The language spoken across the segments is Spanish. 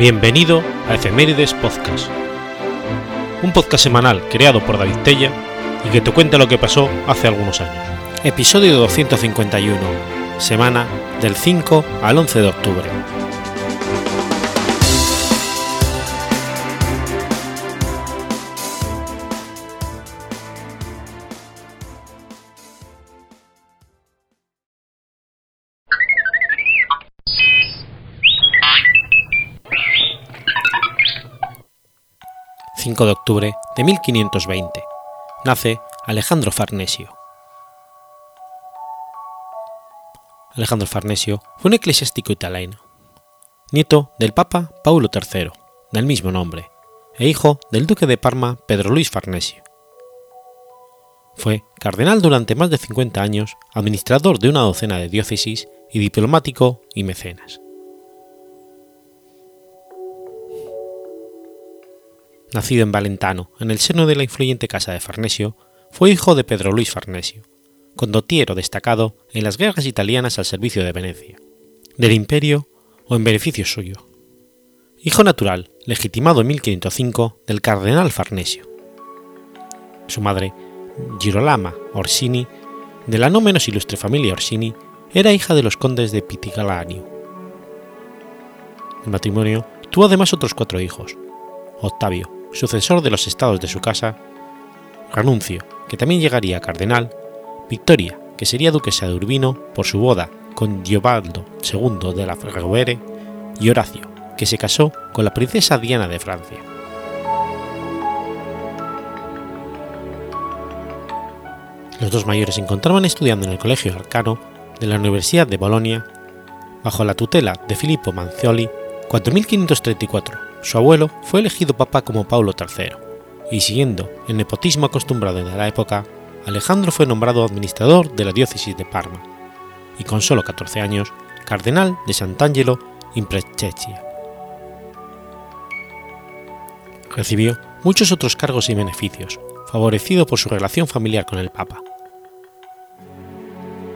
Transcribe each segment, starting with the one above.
Bienvenido a Efemérides Podcast, un podcast semanal creado por David Tella y que te cuenta lo que pasó hace algunos años. Episodio 251, semana del 5 al 11 de octubre. 5 de octubre de 1520. Nace Alejandro Farnesio. Alejandro Farnesio fue un eclesiástico italiano, nieto del Papa Paulo III, del mismo nombre, e hijo del duque de Parma Pedro Luis Farnesio. Fue cardenal durante más de 50 años, administrador de una docena de diócesis y diplomático y mecenas. Nacido en Valentano, en el seno de la influyente casa de Farnesio, fue hijo de Pedro Luis Farnesio, condottiero destacado en las guerras italianas al servicio de Venecia, del imperio o en beneficio suyo. Hijo natural, legitimado en 1505, del cardenal Farnesio. Su madre, Girolama Orsini, de la no menos ilustre familia Orsini, era hija de los condes de Pitigalanio. El matrimonio tuvo además otros cuatro hijos, Octavio, sucesor de los estados de su casa, Ranuncio, que también llegaría a cardenal, Victoria, que sería duquesa de Urbino por su boda con Giobaldo II de la Rovere, y Horacio, que se casó con la princesa Diana de Francia. Los dos mayores se encontraban estudiando en el Colegio Arcano de la Universidad de Bolonia, bajo la tutela de Filippo Manzioli, 4534 su abuelo fue elegido papa como Paulo III, y siguiendo el nepotismo acostumbrado en la época, Alejandro fue nombrado administrador de la diócesis de Parma, y con solo 14 años, cardenal de Sant'Angelo in Prechecchia. Recibió muchos otros cargos y beneficios, favorecido por su relación familiar con el Papa.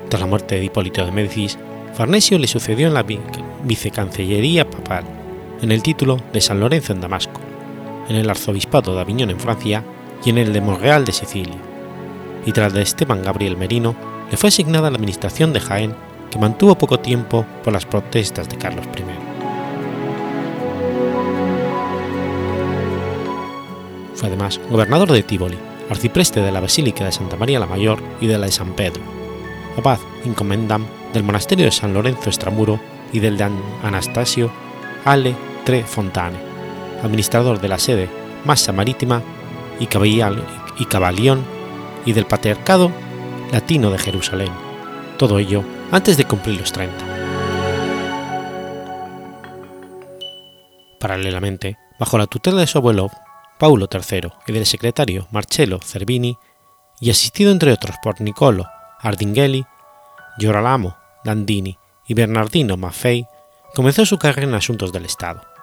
Tras la muerte de Hipólito de Médicis, Farnesio le sucedió en la vicecancillería papal en el título de San Lorenzo en Damasco, en el arzobispado de Aviñón en Francia y en el de Monreal de Sicilia, y tras de Esteban Gabriel Merino le fue asignada la administración de Jaén, que mantuvo poco tiempo por las protestas de Carlos I. Fue además gobernador de Tívoli, arcipreste de la Basílica de Santa María la Mayor y de la de San Pedro, abad incomendam del monasterio de San Lorenzo Estramuro y del de Anastasio Ale Fontane, administrador de la sede Massa Marítima y, y Cabalión y del Patriarcado Latino de Jerusalén, todo ello antes de cumplir los 30. Paralelamente, bajo la tutela de su abuelo Paulo III y del secretario Marcello Cervini, y asistido entre otros por Niccolo Ardinghelli, Gioralamo Dandini y Bernardino Maffei, comenzó su carrera en asuntos del Estado.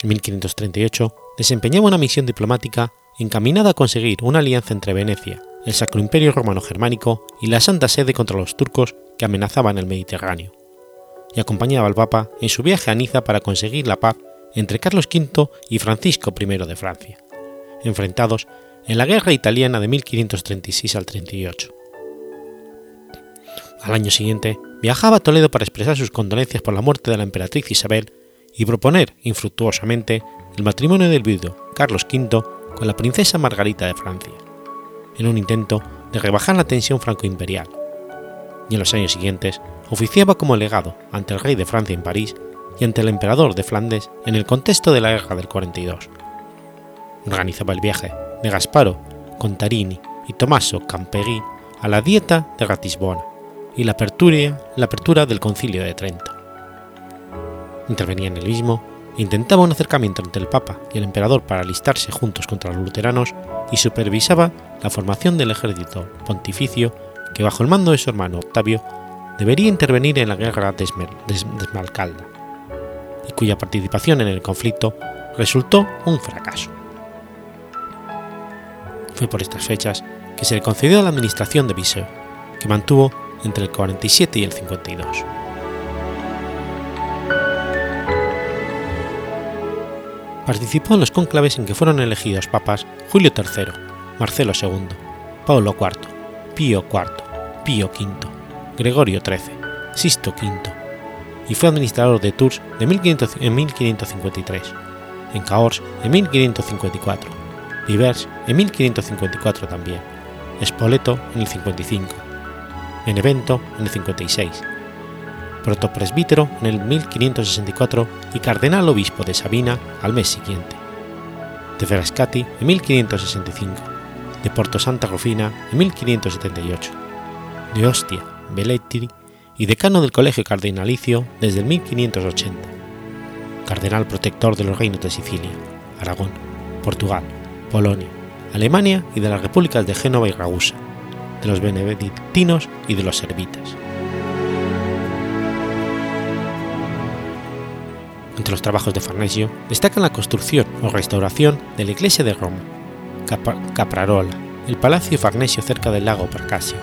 En 1538 desempeñaba una misión diplomática encaminada a conseguir una alianza entre Venecia, el Sacro Imperio Romano Germánico y la Santa Sede contra los turcos que amenazaban el Mediterráneo, y acompañaba al Papa en su viaje a Niza para conseguir la paz entre Carlos V y Francisco I de Francia, enfrentados en la Guerra Italiana de 1536 al 38. Al año siguiente viajaba a Toledo para expresar sus condolencias por la muerte de la emperatriz Isabel y proponer infructuosamente el matrimonio del viudo Carlos V con la princesa Margarita de Francia, en un intento de rebajar la tensión franco-imperial, y en los años siguientes oficiaba como legado ante el rey de Francia en París y ante el emperador de Flandes en el contexto de la guerra del 42. Organizaba el viaje de Gasparo Contarini y Tommaso Campeggi a la dieta de Ratisbona, y la apertura, la apertura del Concilio de Trento. Intervenía en el mismo intentaba un acercamiento entre el Papa y el Emperador para alistarse juntos contra los luteranos y supervisaba la formación del ejército pontificio que bajo el mando de su hermano Octavio debería intervenir en la guerra de Esmalcalda, y cuya participación en el conflicto resultó un fracaso. Fue por estas fechas que se le concedió la administración de Viseu, que mantuvo entre el 47 y el 52. Participó en los cónclaves en que fueron elegidos papas Julio III, Marcelo II, Paulo IV, Pío IV, Pío V, Gregorio XIII, Sisto V, y fue administrador de Tours de 1500 en 1553, en Cahors en 1554, Divers en 1554 también, Spoleto en el 55, Benevento en el 56, protopresbítero en el 1564 y cardenal obispo de Sabina al mes siguiente, de Frascati en 1565, de Porto Santa Rufina en 1578, de Ostia, Velletri y decano del Colegio Cardinalicio desde el 1580, cardenal protector de los reinos de Sicilia, Aragón, Portugal, Polonia, Alemania y de las repúblicas de Génova y Ragusa, de los benedictinos y de los servitas. Entre los trabajos de Farnesio destacan la construcción o restauración de la iglesia de Roma, Caprarola, el palacio Farnesio cerca del lago Percasio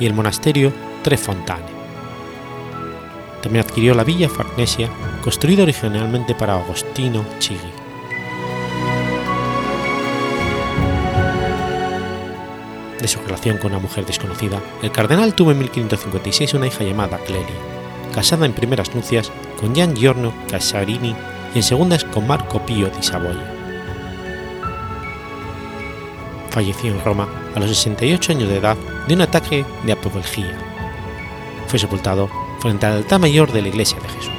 y el monasterio Tre Fontane. También adquirió la villa Farnesia, construida originalmente para Agostino Chigi. De su relación con una mujer desconocida, el cardenal tuvo en 1556 una hija llamada Clelia, casada en primeras nupcias con Gian Giorno Casarini y en segundas con Marco Pío di Savoia. Falleció en Roma a los 68 años de edad de un ataque de apoplejía. Fue sepultado frente al altar mayor de la Iglesia de Jesús.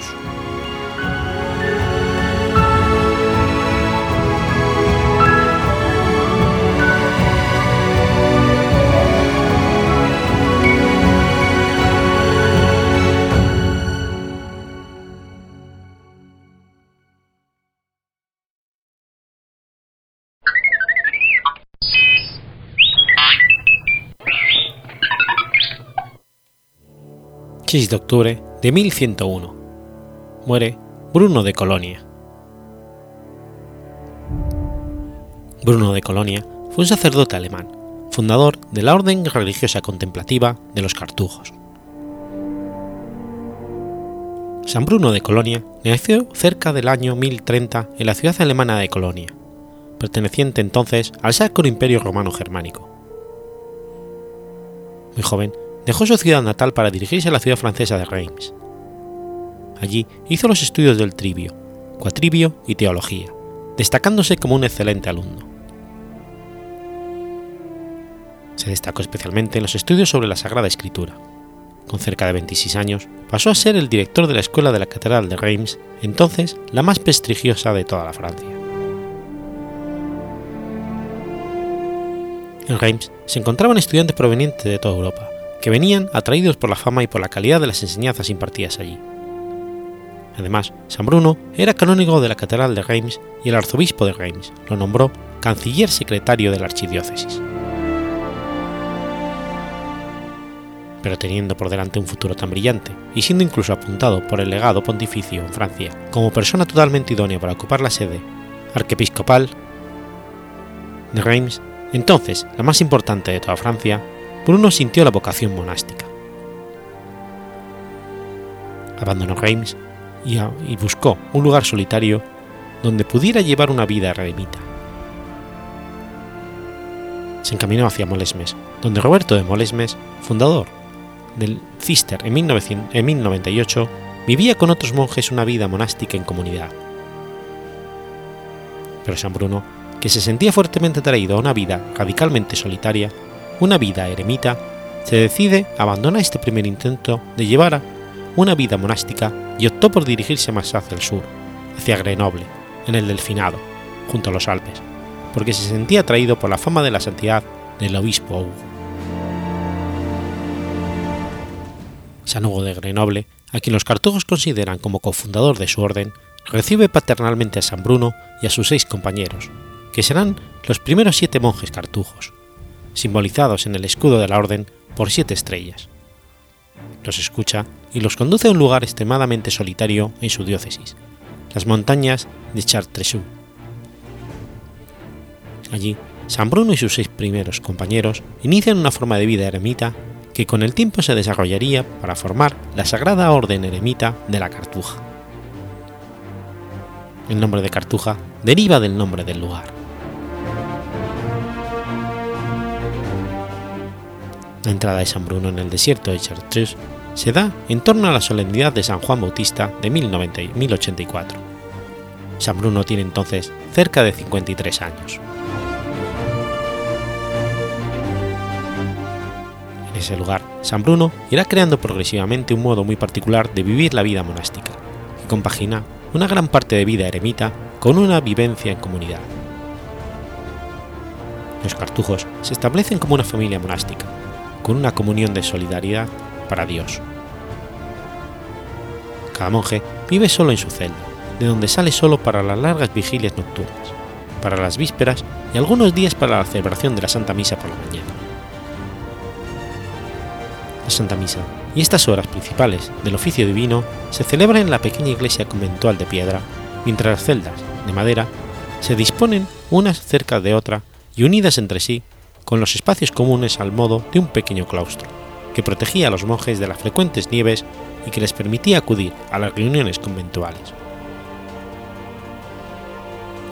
6 de octubre de 1101. Muere Bruno de Colonia. Bruno de Colonia fue un sacerdote alemán, fundador de la orden religiosa contemplativa de los cartujos. San Bruno de Colonia nació cerca del año 1030 en la ciudad alemana de Colonia, perteneciente entonces al Sacro Imperio Romano Germánico. Muy joven, dejó su ciudad natal para dirigirse a la ciudad francesa de Reims. Allí hizo los estudios del trivio, cuatrivio y teología, destacándose como un excelente alumno. Se destacó especialmente en los estudios sobre la Sagrada Escritura. Con cerca de 26 años, pasó a ser el director de la escuela de la Catedral de Reims, entonces la más prestigiosa de toda la Francia. En Reims se encontraban estudiantes provenientes de toda Europa, que venían atraídos por la fama y por la calidad de las enseñanzas impartidas allí. Además, San Bruno era canónigo de la Catedral de Reims y el arzobispo de Reims lo nombró canciller secretario de la archidiócesis. Pero teniendo por delante un futuro tan brillante y siendo incluso apuntado por el legado pontificio en Francia como persona totalmente idónea para ocupar la sede arquiepiscopal de Reims, entonces la más importante de toda Francia, Bruno sintió la vocación monástica. Abandonó Reims y, buscó un lugar solitario donde pudiera llevar una vida eremita. Se encaminó hacia Molesmes, donde Roberto de Molesmes, fundador del Cister en, 1098, vivía con otros monjes una vida monástica en comunidad. Pero San Bruno, que se sentía fuertemente atraído a una vida radicalmente solitaria, una vida eremita, se decide abandona este primer intento de llevar una vida monástica y optó por dirigirse más hacia el sur, hacia Grenoble, en el Delfinado, junto a los Alpes, porque se sentía atraído por la fama de la santidad del obispo Hugo. San Hugo de Grenoble, a quien los cartujos consideran como cofundador de su orden, recibe paternalmente a San Bruno y a sus seis compañeros, que serán los primeros siete monjes cartujos, simbolizados en el escudo de la orden por siete estrellas. Los escucha y los conduce a un lugar extremadamente solitario en su diócesis, las montañas de Chartreuse. Allí, San Bruno y sus seis primeros compañeros inician una forma de vida eremita que con el tiempo se desarrollaría para formar la Sagrada Orden Eremita de la Cartuja. El nombre de Cartuja deriva del nombre del lugar. La entrada de San Bruno en el desierto de Chartreuse se da en torno a la solemnidad de San Juan Bautista de 1084. San Bruno tiene entonces cerca de 53 años. En ese lugar, San Bruno irá creando progresivamente un modo muy particular de vivir la vida monástica, que compagina una gran parte de vida eremita con una vivencia en comunidad. Los cartujos se establecen como una familia monástica, con una comunión de solidaridad para Dios. Cada monje vive solo en su celda, de donde sale solo para las largas vigilias nocturnas, para las vísperas y algunos días para la celebración de la Santa Misa por la mañana. La Santa Misa y estas horas principales del oficio divino se celebran en la pequeña iglesia conventual de piedra, mientras las celdas, de madera, se disponen unas cerca de otra y unidas entre sí con los espacios comunes al modo de un pequeño claustro, que protegía a los monjes de las frecuentes nieves y que les permitía acudir a las reuniones conventuales.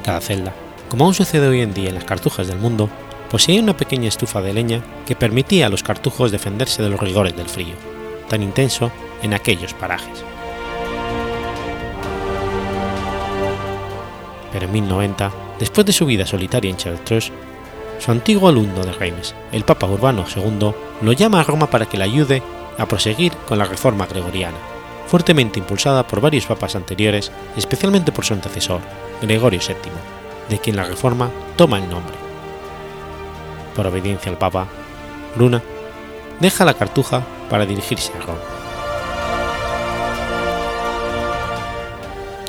Cada celda, como aún sucede hoy en día en las cartujas del mundo, poseía una pequeña estufa de leña que permitía a los cartujos defenderse de los rigores del frío, tan intenso en aquellos parajes. Pero en 1090, después de su vida solitaria en Chartres, su antiguo alumno de Reims, el Papa Urbano II, lo llama a Roma para que le ayude a proseguir con la reforma gregoriana, fuertemente impulsada por varios papas anteriores, especialmente por su antecesor, Gregorio VII, de quien la reforma toma el nombre. Por obediencia al Papa, Luna deja la cartuja para dirigirse a Roma.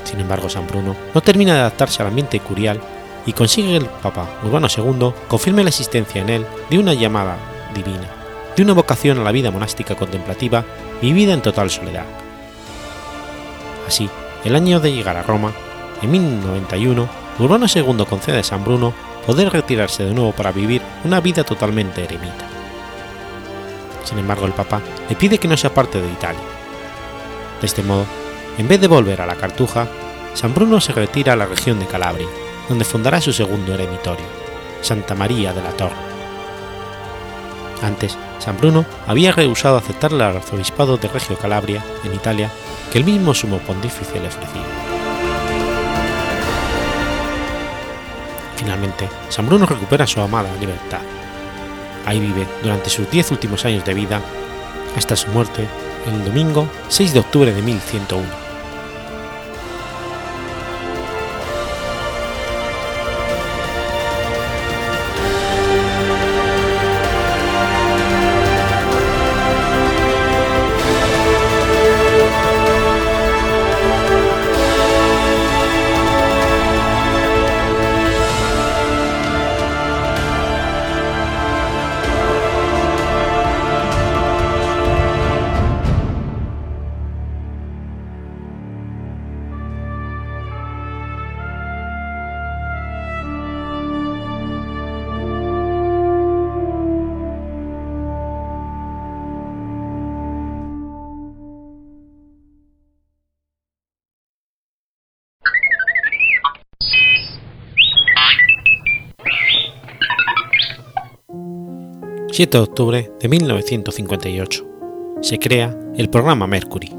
Sin embargo, San Bruno no termina de adaptarse al ambiente curial y consigue que el Papa Urbano II confirme la existencia en él de una llamada divina, de una vocación a la vida monástica contemplativa vivida en total soledad. Así, el año de llegar a Roma, en 1091, Urbano II concede a San Bruno poder retirarse de nuevo para vivir una vida totalmente eremita. Sin embargo, el Papa le pide que no sea parte de Italia. De este modo, en vez de volver a la Cartuja, San Bruno se retira a la región de Calabria, donde fundará su segundo eremitorio, Santa María de la Torre. Antes, San Bruno había rehusado aceptar el arzobispado de Reggio Calabria, en Italia, que el mismo sumo pontífice le ofrecía. Finalmente, San Bruno recupera su amada libertad. Ahí vive durante sus diez últimos años de vida, hasta su muerte el domingo 6 de octubre de 1101 7 de octubre de 1958. Se crea el programa Mercury.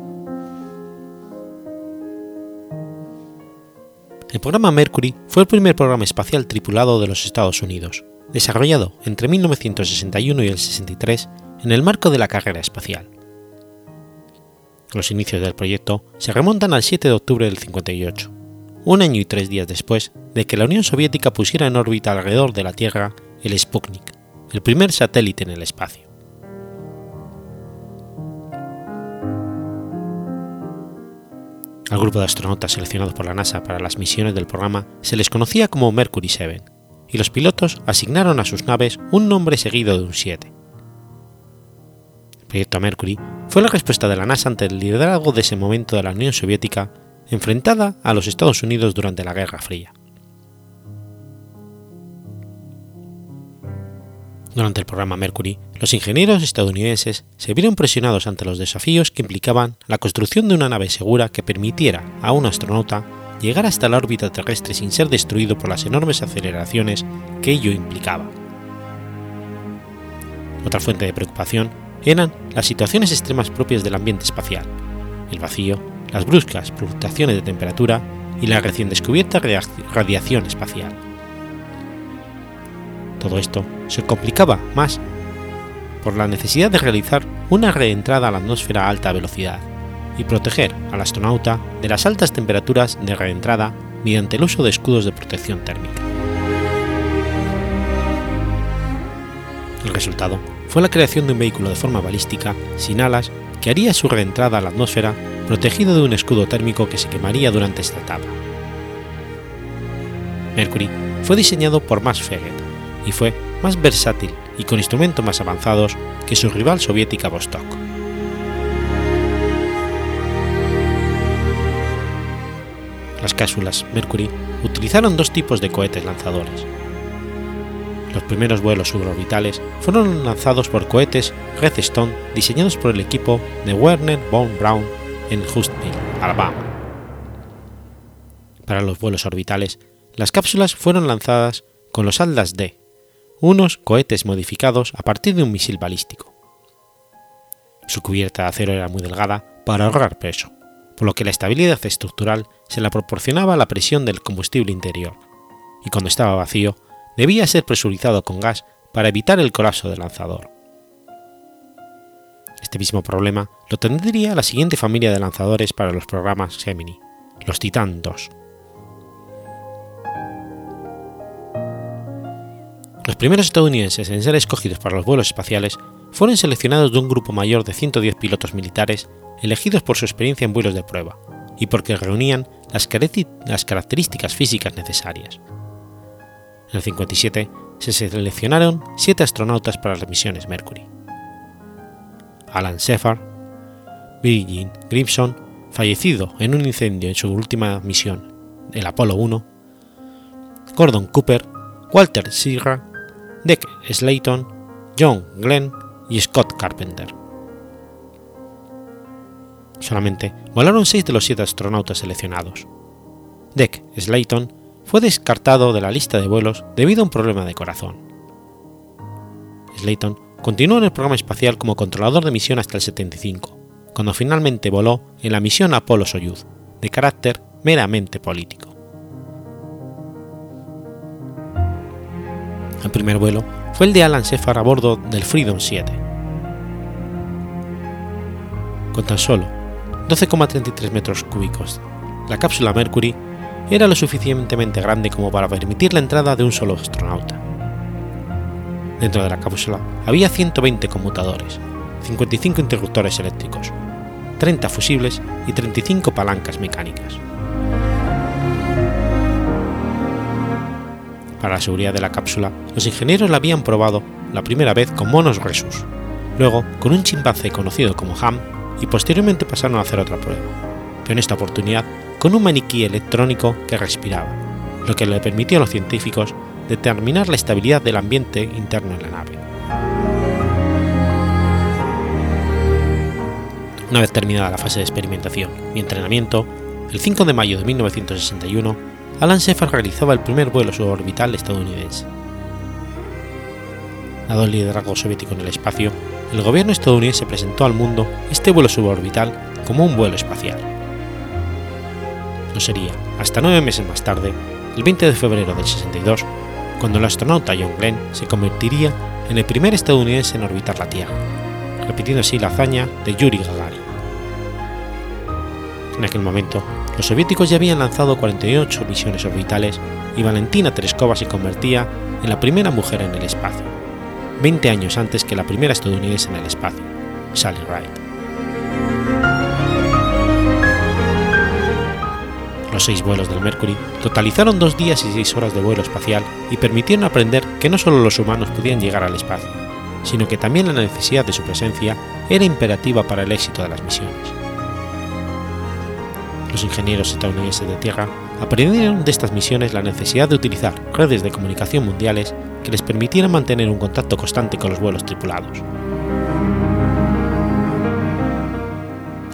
El programa Mercury fue el primer programa espacial tripulado de los Estados Unidos, desarrollado entre 1961 y el 63 en el marco de la carrera espacial. Los inicios del proyecto se remontan al 7 de octubre del 58, un año y tres días después de que la Unión Soviética pusiera en órbita alrededor de la Tierra el Sputnik, el primer satélite en el espacio. Al grupo de astronautas seleccionados por la NASA para las misiones del programa se les conocía como Mercury 7, y los pilotos asignaron a sus naves un nombre seguido de un 7. El proyecto Mercury fue la respuesta de la NASA ante el liderazgo de ese momento de la Unión Soviética enfrentada a los Estados Unidos durante la Guerra Fría. Durante el programa Mercury, los ingenieros estadounidenses se vieron presionados ante los desafíos que implicaban la construcción de una nave segura que permitiera a un astronauta llegar hasta la órbita terrestre sin ser destruido por las enormes aceleraciones que ello implicaba. Otra fuente de preocupación eran las situaciones extremas propias del ambiente espacial, el vacío, las bruscas fluctuaciones de temperatura y la recién descubierta radiación espacial. Todo esto se complicaba más por la necesidad de realizar una reentrada a la atmósfera a alta velocidad y proteger al astronauta de las altas temperaturas de reentrada mediante el uso de escudos de protección térmica. El resultado fue la creación de un vehículo de forma balística sin alas que haría su reentrada a la atmósfera protegido de un escudo térmico que se quemaría durante esta etapa. Mercury fue diseñado por Max Feget y fue más versátil y con instrumentos más avanzados que su rival soviética Vostok. Las cápsulas Mercury utilizaron dos tipos de cohetes lanzadores. Los primeros vuelos suborbitales fueron lanzados por cohetes Redstone diseñados por el equipo de Werner von Braun en Huntsville, Alabama. Para los vuelos orbitales, las cápsulas fueron lanzadas con los Atlas D, unos cohetes modificados a partir de un misil balístico. Su cubierta de acero era muy delgada para ahorrar peso, por lo que la estabilidad estructural se la proporcionaba la presión del combustible interior, y cuando estaba vacío debía ser presurizado con gas para evitar el colapso del lanzador. Este mismo problema lo tendría la siguiente familia de lanzadores para los programas Gemini, los Titan II. Los primeros estadounidenses en ser escogidos para los vuelos espaciales fueron seleccionados de un grupo mayor de 110 pilotos militares elegidos por su experiencia en vuelos de prueba y porque reunían las, características físicas necesarias. En el 57 se seleccionaron siete astronautas para las misiones Mercury. Alan Shepard, Virgin Grimson, fallecido en un incendio en su última misión, el Apolo 1, Gordon Cooper, Walter Sierra, Dick Slayton, John Glenn y Scott Carpenter. Solamente volaron seis de los siete astronautas seleccionados. Dick Slayton fue descartado de la lista de vuelos debido a un problema de corazón. Slayton continuó en el programa espacial como controlador de misión hasta el 75, cuando finalmente voló en la misión Apolo-Soyuz, de carácter meramente político. El primer vuelo fue el de Alan Shepard a bordo del Freedom 7. Con tan solo 12,33 metros cúbicos, la cápsula Mercury era lo suficientemente grande como para permitir la entrada de un solo astronauta. Dentro de la cápsula había 120 conmutadores, 55 interruptores eléctricos, 30 fusibles y 35 palancas mecánicas. Para la seguridad de la cápsula, los ingenieros la habían probado la primera vez con monos Resus, luego con un chimpancé conocido como Ham y posteriormente pasaron a hacer otra prueba, pero en esta oportunidad con un maniquí electrónico que respiraba, lo que le permitió a los científicos determinar la estabilidad del ambiente interno en la nave. Una vez terminada la fase de experimentación y entrenamiento, el 5 de mayo de 1961, Alan Shepard realizaba el primer vuelo suborbital estadounidense. Dado el liderazgo soviético en el espacio, el gobierno estadounidense presentó al mundo este vuelo suborbital como un vuelo espacial. No sería hasta nueve meses más tarde, el 20 de febrero del 62, cuando el astronauta John Glenn se convertiría en el primer estadounidense en orbitar la Tierra, repitiendo así la hazaña de Yuri Gagarin. En aquel momento, los soviéticos ya habían lanzado 48 misiones orbitales y Valentina Tereskova se convertía en la primera mujer en el espacio, 20 años antes que la primera estadounidense en el espacio, Sally Ride. Los seis vuelos del Mercury totalizaron dos días y seis horas de vuelo espacial y permitieron aprender que no solo los humanos podían llegar al espacio, sino que también la necesidad de su presencia era imperativa para el éxito de las misiones. Los ingenieros estadounidenses de tierra aprendieron de estas misiones la necesidad de utilizar redes de comunicación mundiales que les permitieran mantener un contacto constante con los vuelos tripulados.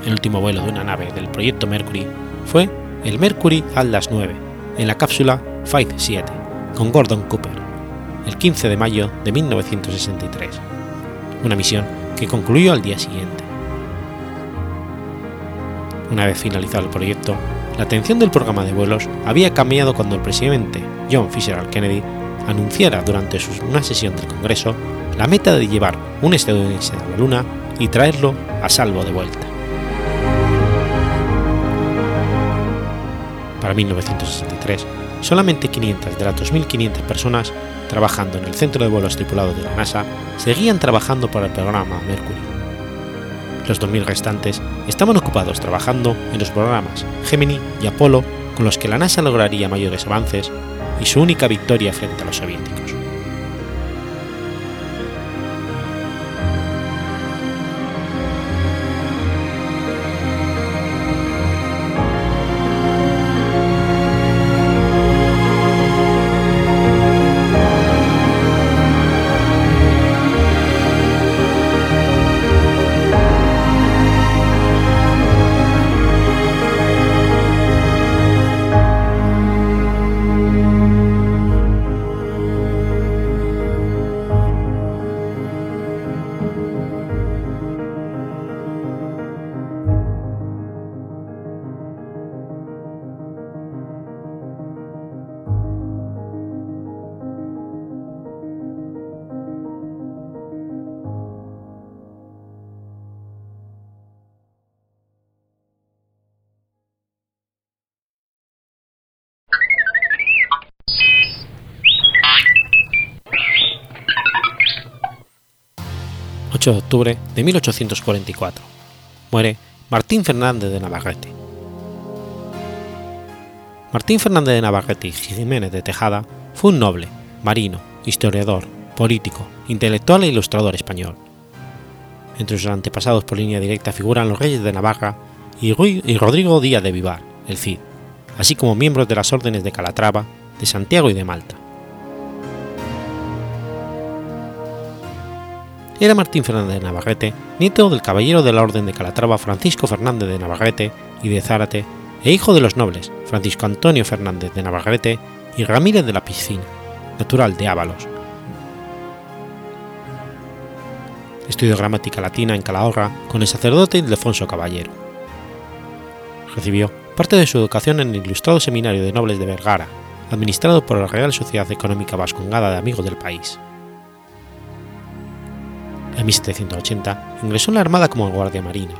El último vuelo de una nave del proyecto Mercury fue el Mercury Atlas 9 en la cápsula Flight 7 con Gordon Cooper, el 15 de mayo de 1963, una misión que concluyó al día siguiente. Una vez finalizado el proyecto, la atención del programa de vuelos había cambiado cuando el presidente John Fitzgerald Kennedy anunciara durante una sesión del Congreso la meta de llevar un estadounidense a la Luna y traerlo a salvo de vuelta. Para 1963, solamente 500 de las 2.500 personas trabajando en el centro de vuelos tripulados de la NASA seguían trabajando para el programa Mercury. Los 2.000 restantes estaban ocupados trabajando en los programas Gemini y Apolo con los que la NASA lograría mayores avances y su única victoria frente a los soviéticos. 8 de octubre de 1844. Muere Martín Fernández de Navarrete. Martín Fernández de Navarrete y Jiménez de Tejada fue un noble, marino, historiador, político, intelectual e ilustrador español. Entre sus antepasados por línea directa figuran los reyes de Navarra y, Rodrigo Díaz de Vivar, el Cid, así como miembros de las órdenes de Calatrava, de Santiago y de Malta. Era Martín Fernández de Navarrete, nieto del caballero de la Orden de Calatrava Francisco Fernández de Navarrete y de Zárate, e hijo de los nobles Francisco Antonio Fernández de Navarrete y Ramírez de la Piscina, natural de Ábalos. Estudió gramática latina en Calahorra con el sacerdote Ildefonso Caballero. Recibió parte de su educación en el Ilustrado Seminario de Nobles de Vergara, administrado por la Real Sociedad Económica Vascongada de Amigos del País. En 1780 ingresó en la Armada como guardia marina,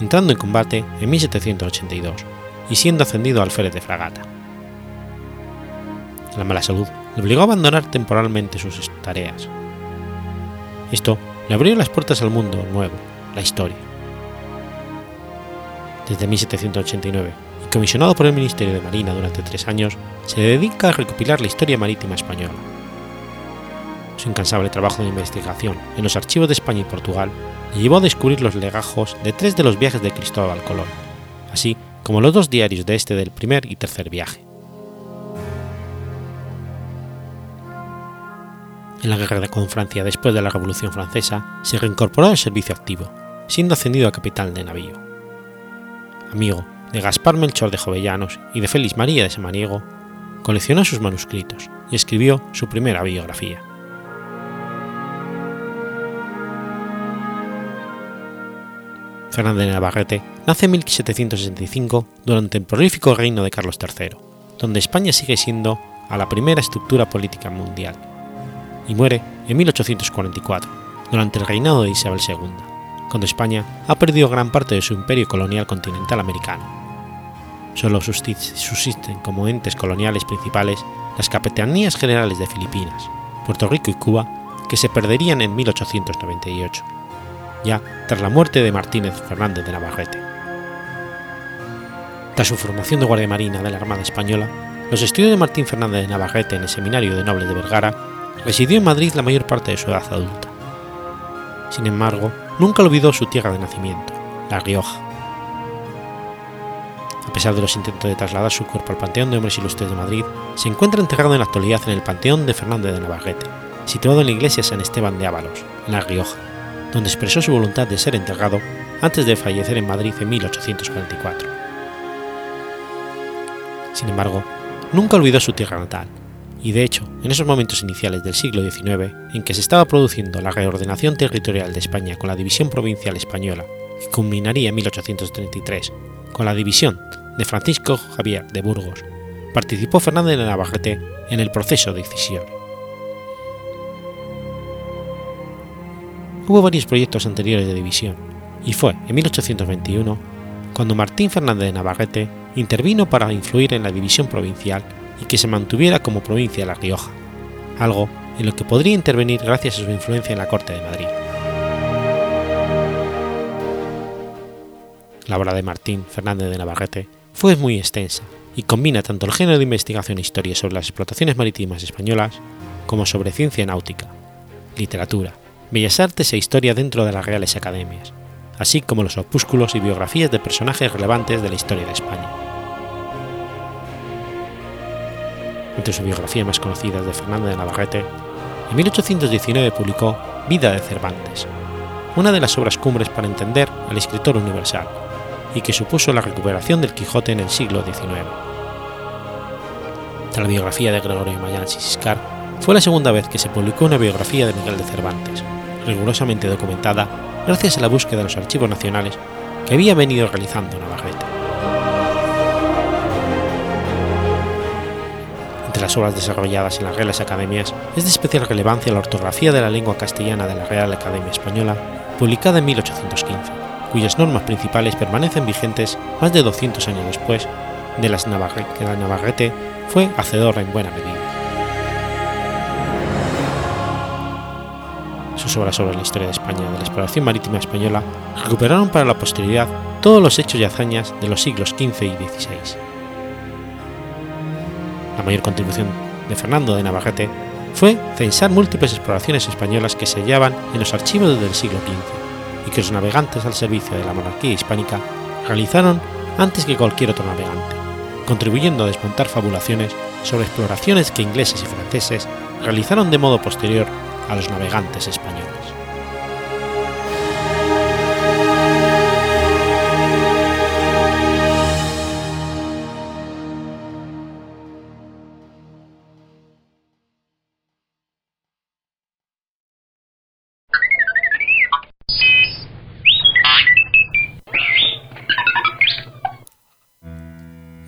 entrando en combate en 1782 y siendo ascendido al alférez de fragata. La mala salud le obligó a abandonar temporalmente sus tareas. Esto le abrió las puertas al mundo nuevo, la historia. Desde 1789, y comisionado por el Ministerio de Marina durante tres años, se dedica a recopilar la historia marítima española su incansable trabajo de investigación en los archivos de España y Portugal le llevó a descubrir los legajos de tres de los viajes de Cristóbal Colón, así como los dos diarios de este del primer y tercer viaje. En la guerra con Francia después de la Revolución Francesa se reincorporó al servicio activo, siendo ascendido a capitán de navío. Amigo de Gaspar Melchor de Jovellanos y de Félix María de Samaniego, coleccionó sus manuscritos y escribió su primera biografía. Fernández de Navarrete nace en 1765 durante el prolífico reino de Carlos III, donde España sigue siendo a la primera estructura política mundial, y muere en 1844, durante el reinado de Isabel II, cuando España ha perdido gran parte de su imperio colonial continental americano. Solo subsisten como entes coloniales principales las capitanías generales de Filipinas, Puerto Rico y Cuba, que se perderían en 1898 ya tras la muerte de Martínez Fernández de Navarrete. Tras su formación de Guardia Marina de la Armada Española, los estudios de Martín Fernández de Navarrete en el Seminario de Nobles de Vergara, residió en Madrid la mayor parte de su edad adulta. Sin embargo, nunca olvidó su tierra de nacimiento, La Rioja. A pesar de los intentos de trasladar su cuerpo al Panteón de Hombres Ilustres de Madrid, se encuentra enterrado en la actualidad en el Panteón de Fernández de Navarrete, situado en la iglesia San Esteban de Ábalos, en La Rioja donde expresó su voluntad de ser enterrado antes de fallecer en Madrid en 1844. Sin embargo, nunca olvidó su tierra natal, y de hecho, en esos momentos iniciales del siglo XIX, en que se estaba produciendo la reordenación territorial de España con la división provincial española, que culminaría en 1833 con la división de Francisco Javier de Burgos, participó Fernández de Navarrete en el proceso de decisión. Hubo varios proyectos anteriores de división, y fue en 1821 cuando Martín Fernández de Navarrete intervino para influir en la división provincial y que se mantuviera como provincia de La Rioja, algo en lo que podría intervenir gracias a su influencia en la Corte de Madrid. La obra de Martín Fernández de Navarrete fue muy extensa y combina tanto el género de investigación e historia sobre las explotaciones marítimas españolas como sobre ciencia náutica, literatura, bellas artes e historia dentro de las Reales Academias, así como los opúsculos y biografías de personajes relevantes de la historia de España. Entre sus biografías más conocidas de Fernando de Navarrete, en 1819 publicó Vida de Cervantes, una de las obras cumbres para entender al escritor universal, y que supuso la recuperación del Quijote en el siglo XIX. la biografía de Gregorio Mayans y Siscar, fue la segunda vez que se publicó una biografía de Miguel de Cervantes, rigurosamente documentada gracias a la búsqueda de los archivos nacionales que había venido realizando Navarrete. Entre las obras desarrolladas en las Reales Academias es de especial relevancia la ortografía de la lengua castellana de la Real Academia Española, publicada en 1815, cuyas normas principales permanecen vigentes más de 200 años después de las que la Navarrete fue hacedor en buena medida. Sus obras sobre la historia de España de la exploración marítima española recuperaron para la posteridad todos los hechos y hazañas de los siglos XV y XVI. La mayor contribución de Fernando de Navarrete fue censar múltiples exploraciones españolas que se hallaban en los archivos del siglo XV y que los navegantes al servicio de la monarquía hispánica realizaron antes que cualquier otro navegante, contribuyendo a desmontar fabulaciones sobre exploraciones que ingleses y franceses realizaron de modo posterior a los navegantes españoles.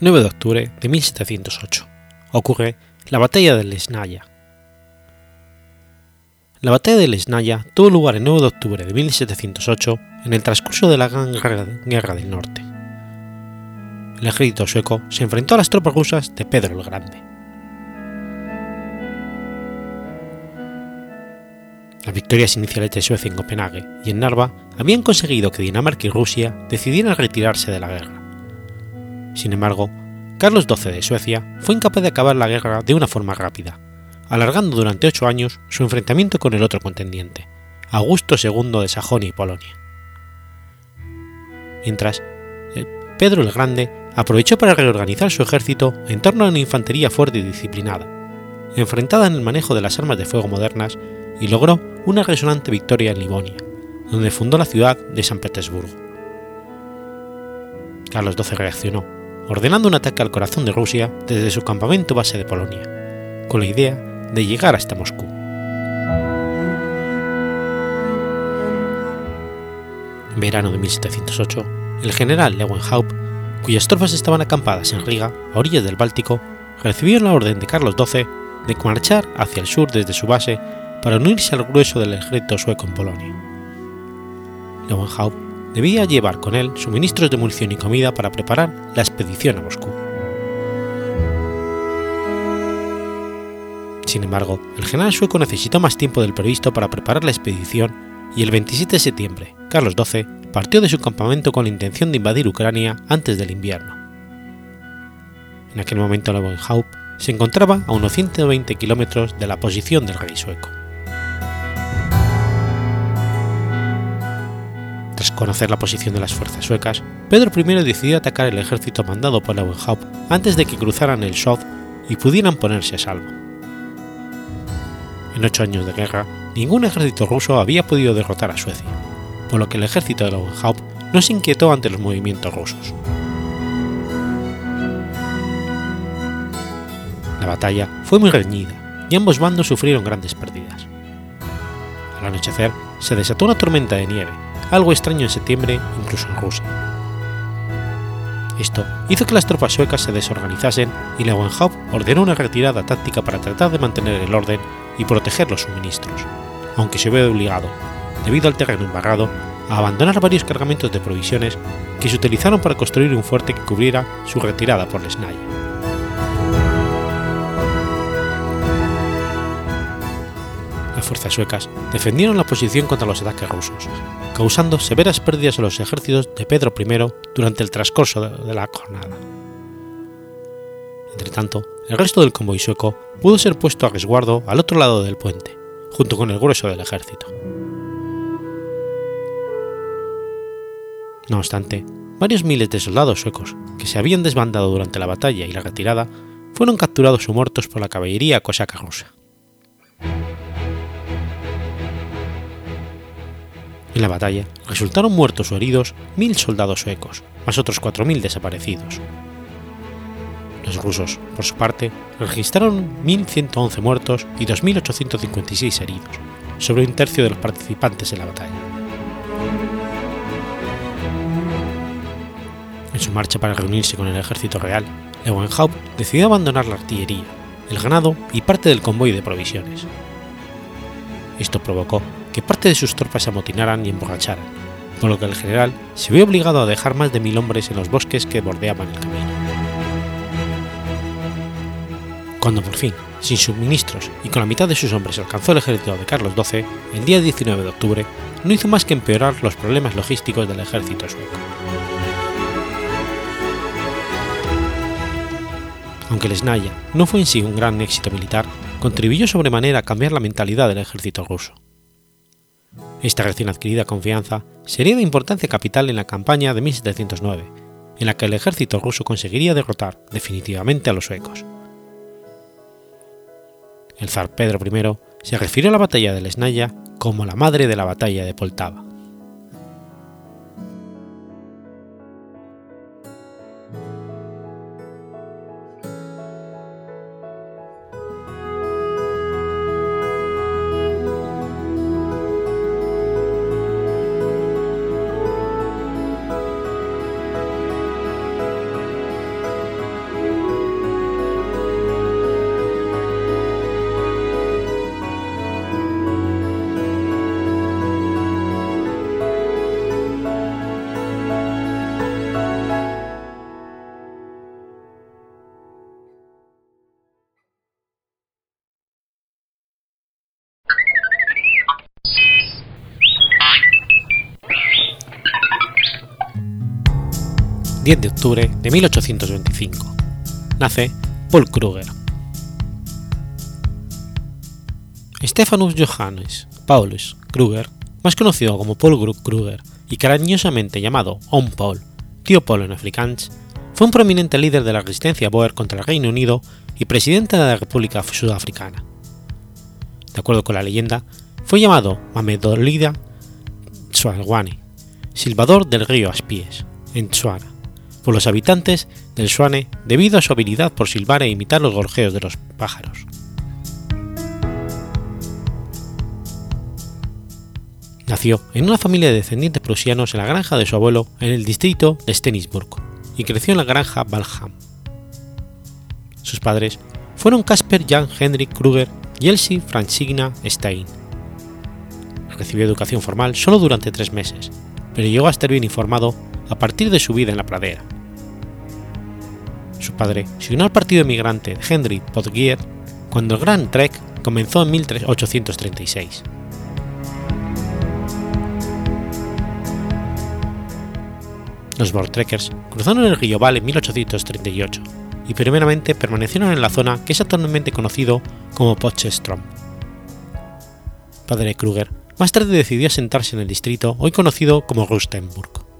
9 de octubre de 1708. Ocurre la batalla de Lesnaya, la batalla de Lesnaya tuvo lugar el 9 de octubre de 1708 en el transcurso de la Gran Guerra del Norte. El ejército sueco se enfrentó a las tropas rusas de Pedro el Grande. Las victorias iniciales de Suecia en Copenhague y en Narva habían conseguido que Dinamarca y Rusia decidieran retirarse de la guerra. Sin embargo, Carlos XII de Suecia fue incapaz de acabar la guerra de una forma rápida alargando durante ocho años su enfrentamiento con el otro contendiente, Augusto II de Sajonia y Polonia. Mientras, eh, Pedro el Grande aprovechó para reorganizar su ejército en torno a una infantería fuerte y disciplinada, enfrentada en el manejo de las armas de fuego modernas y logró una resonante victoria en Livonia, donde fundó la ciudad de San Petersburgo. Carlos XII reaccionó, ordenando un ataque al corazón de Rusia desde su campamento base de Polonia, con la idea de llegar hasta Moscú. En verano de 1708, el general Lewenhaupt, cuyas tropas estaban acampadas en Riga, a orillas del Báltico, recibió la orden de Carlos XII de marchar hacia el sur desde su base para unirse al grueso del ejército sueco en Polonia. Lewenhaupt debía llevar con él suministros de munición y comida para preparar la expedición a Moscú. Sin embargo, el general sueco necesitó más tiempo del previsto para preparar la expedición y el 27 de septiembre, Carlos XII partió de su campamento con la intención de invadir Ucrania antes del invierno. En aquel momento Lewenhaupt se encontraba a unos 120 kilómetros de la posición del rey sueco. Tras conocer la posición de las fuerzas suecas, Pedro I decidió atacar el ejército mandado por Lewenhaupt antes de que cruzaran el Sod y pudieran ponerse a salvo. En ocho años de guerra, ningún ejército ruso había podido derrotar a Suecia, por lo que el ejército de Lewenhaupt no se inquietó ante los movimientos rusos. La batalla fue muy reñida y ambos bandos sufrieron grandes pérdidas. Al anochecer se desató una tormenta de nieve, algo extraño en septiembre incluso en Rusia. Esto hizo que las tropas suecas se desorganizasen y Lewenhaupt ordenó una retirada táctica para tratar de mantener el orden y proteger los suministros, aunque se ve obligado, debido al terreno embarrado, a abandonar varios cargamentos de provisiones que se utilizaron para construir un fuerte que cubriera su retirada por Lesnaya. Las fuerzas suecas defendieron la posición contra los ataques rusos, causando severas pérdidas a los ejércitos de Pedro I durante el transcurso de la jornada. Entretanto, el resto del convoy sueco pudo ser puesto a resguardo al otro lado del puente, junto con el grueso del ejército. No obstante, varios miles de soldados suecos que se habían desbandado durante la batalla y la retirada fueron capturados o muertos por la caballería cosaca rusa. En la batalla resultaron muertos o heridos mil soldados suecos, más otros 4.000 desaparecidos. Los rusos, por su parte, registraron 1.111 muertos y 2.856 heridos, sobre un tercio de los participantes en la batalla. En su marcha para reunirse con el ejército real, Lewenhaupt decidió abandonar la artillería, el ganado y parte del convoy de provisiones. Esto provocó que parte de sus tropas se amotinaran y emborracharan, por lo que el general se vio obligado a dejar más de mil hombres en los bosques que bordeaban el camino. Cuando por fin, sin suministros y con la mitad de sus hombres alcanzó el ejército de Carlos XII, el día 19 de octubre, no hizo más que empeorar los problemas logísticos del ejército sueco. Aunque el Snaya no fue en sí un gran éxito militar, contribuyó sobremanera a cambiar la mentalidad del ejército ruso. Esta recién adquirida confianza sería de importancia capital en la campaña de 1709, en la que el ejército ruso conseguiría derrotar definitivamente a los suecos. El zar Pedro I se refirió a la batalla de Lesnaya como la madre de la batalla de Poltava. Octubre de 1825. Nace Paul Kruger. Stephanus Johannes Paulus Kruger, más conocido como Paul Kruger y cariñosamente llamado On Paul, tío Paul en afrikaans, fue un prominente líder de la resistencia Boer contra el Reino Unido y presidente de la República Sudafricana. De acuerdo con la leyenda, fue llamado Mamedolida Swalwani, silbador del río Aspies, en Tswana, por los habitantes del Swane debido a su habilidad por silbar e imitar los gorjeos de los pájaros. Nació en una familia de descendientes prusianos en la granja de su abuelo en el distrito de Stennisburg y creció en la granja Valham. Sus padres fueron Casper Jan Hendrik Kruger y Elsie Franzigna Stein. Recibió educación formal solo durante tres meses, pero llegó a estar bien informado a partir de su vida en la pradera. Su padre se unió al partido emigrante Henry Podgier cuando el Gran Trek comenzó en 1836. Los Vortrekkers cruzaron el río Val en 1838 y primeramente permanecieron en la zona que es actualmente conocido como Potchefstroom. Padre Kruger más tarde decidió asentarse en el distrito hoy conocido como Rustenburg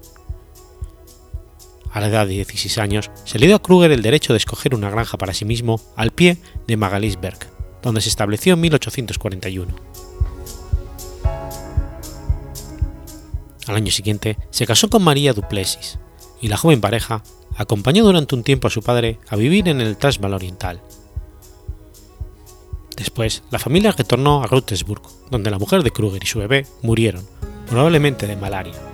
a la edad de 16 años, se le dio a Kruger el derecho de escoger una granja para sí mismo al pie de Magalisberg, donde se estableció en 1841. Al año siguiente se casó con María Duplessis, y la joven pareja acompañó durante un tiempo a su padre a vivir en el Transvaal Oriental, Después, la familia retornó a Rutherford, donde la mujer de Kruger y su bebé murieron, probablemente de malaria.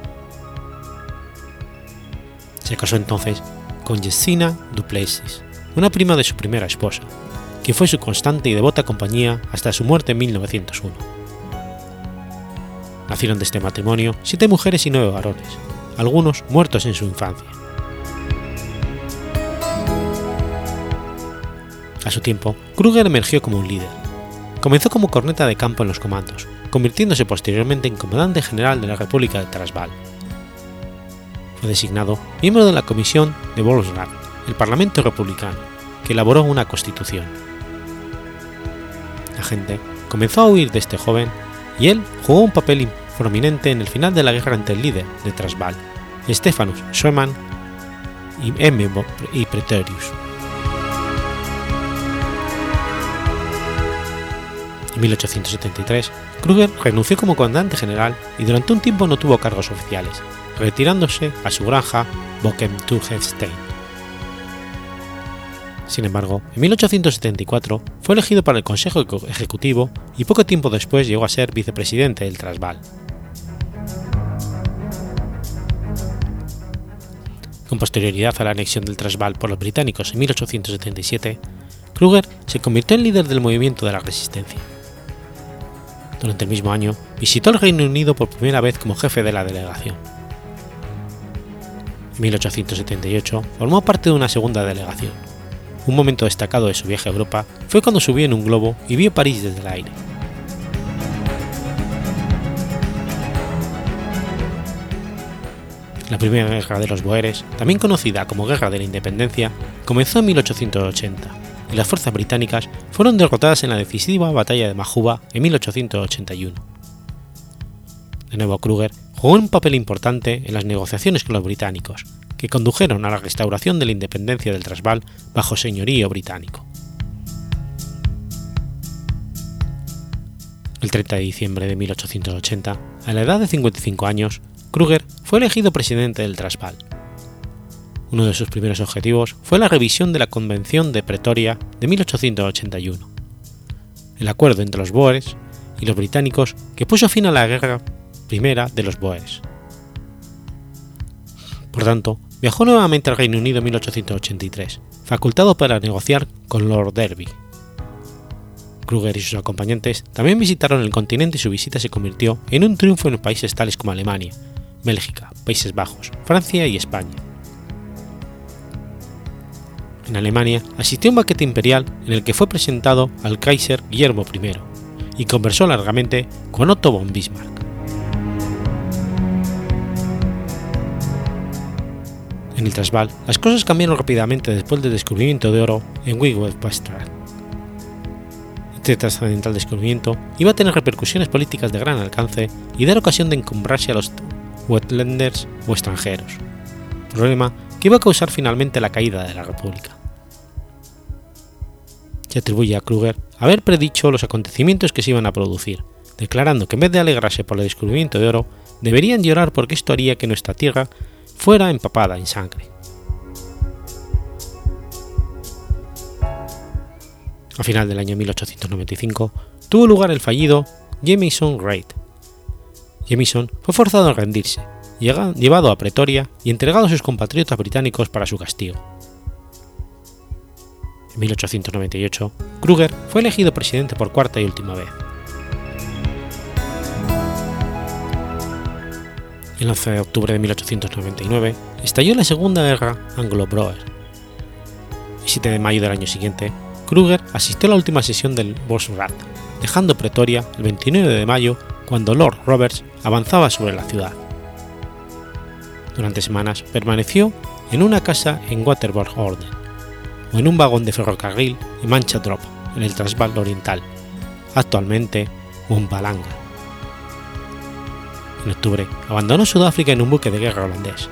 Se casó entonces con Jessina Duplessis, una prima de su primera esposa, que fue su constante y devota compañía hasta su muerte en 1901. Nacieron de este matrimonio siete mujeres y nueve varones, algunos muertos en su infancia. A su tiempo, Kruger emergió como un líder. Comenzó como corneta de campo en los comandos, convirtiéndose posteriormente en comandante general de la República de Transvaal. Designado miembro de la Comisión de Volkswagen, el Parlamento republicano, que elaboró una constitución. La gente comenzó a huir de este joven y él jugó un papel prominente en el final de la guerra entre el líder de Transvaal, Stephanus Schweman y M. y Pretorius. En 1873, Kruger renunció como comandante general y durante un tiempo no tuvo cargos oficiales, retirándose a su granja Bockhem-Tuchestein. Sin embargo, en 1874 fue elegido para el Consejo Ejecutivo y poco tiempo después llegó a ser vicepresidente del Transvaal. Con posterioridad a la anexión del Transvaal por los británicos en 1877, Kruger se convirtió en líder del movimiento de la resistencia. Durante el mismo año, visitó el Reino Unido por primera vez como jefe de la delegación. En 1878 formó parte de una segunda delegación. Un momento destacado de su viaje a Europa fue cuando subió en un globo y vio París desde el aire. La Primera Guerra de los Boeres, también conocida como Guerra de la Independencia, comenzó en 1880 y las fuerzas británicas fueron derrotadas en la decisiva batalla de Majuba en 1881. De nuevo Kruger jugó un papel importante en las negociaciones con los británicos, que condujeron a la restauración de la independencia del Transvaal bajo señorío británico. El 30 de diciembre de 1880, a la edad de 55 años, Kruger fue elegido presidente del Transvaal. Uno de sus primeros objetivos fue la revisión de la Convención de Pretoria de 1881, el acuerdo entre los Boers y los británicos que puso fin a la guerra primera de los Boers. Por tanto, viajó nuevamente al Reino Unido en 1883, facultado para negociar con Lord Derby. Kruger y sus acompañantes también visitaron el continente y su visita se convirtió en un triunfo en países tales como Alemania, Bélgica, Países Bajos, Francia y España en Alemania, asistió a un banquete imperial en el que fue presentado al Kaiser Guillermo I y conversó largamente con Otto von Bismarck. En el Transvaal, las cosas cambiaron rápidamente después del descubrimiento de oro en Witwatersrand. Este trascendental descubrimiento iba a tener repercusiones políticas de gran alcance y dar ocasión de encumbrarse a los wetlanders o extranjeros, problema que iba a causar finalmente la caída de la República se atribuye a Kruger haber predicho los acontecimientos que se iban a producir, declarando que en vez de alegrarse por el descubrimiento de oro, deberían llorar porque esto haría que nuestra tierra fuera empapada en sangre. A final del año 1895 tuvo lugar el fallido Jameson Raid. Jameson fue forzado a rendirse, llevado a Pretoria y entregado a sus compatriotas británicos para su castigo. 1898, Kruger fue elegido presidente por cuarta y última vez. El 11 de octubre de 1899 estalló la Segunda Guerra Anglo-Boer. El 7 de mayo del año siguiente, Kruger asistió a la última sesión del Bosrat, dejando Pretoria el 29 de mayo cuando Lord Roberts avanzaba sobre la ciudad. Durante semanas permaneció en una casa en Waterford Orden, o en un vagón de ferrocarril en Mancha Drop, en el Transvaal Oriental, actualmente Mumbalanga. En octubre abandonó Sudáfrica en un buque de guerra holandés,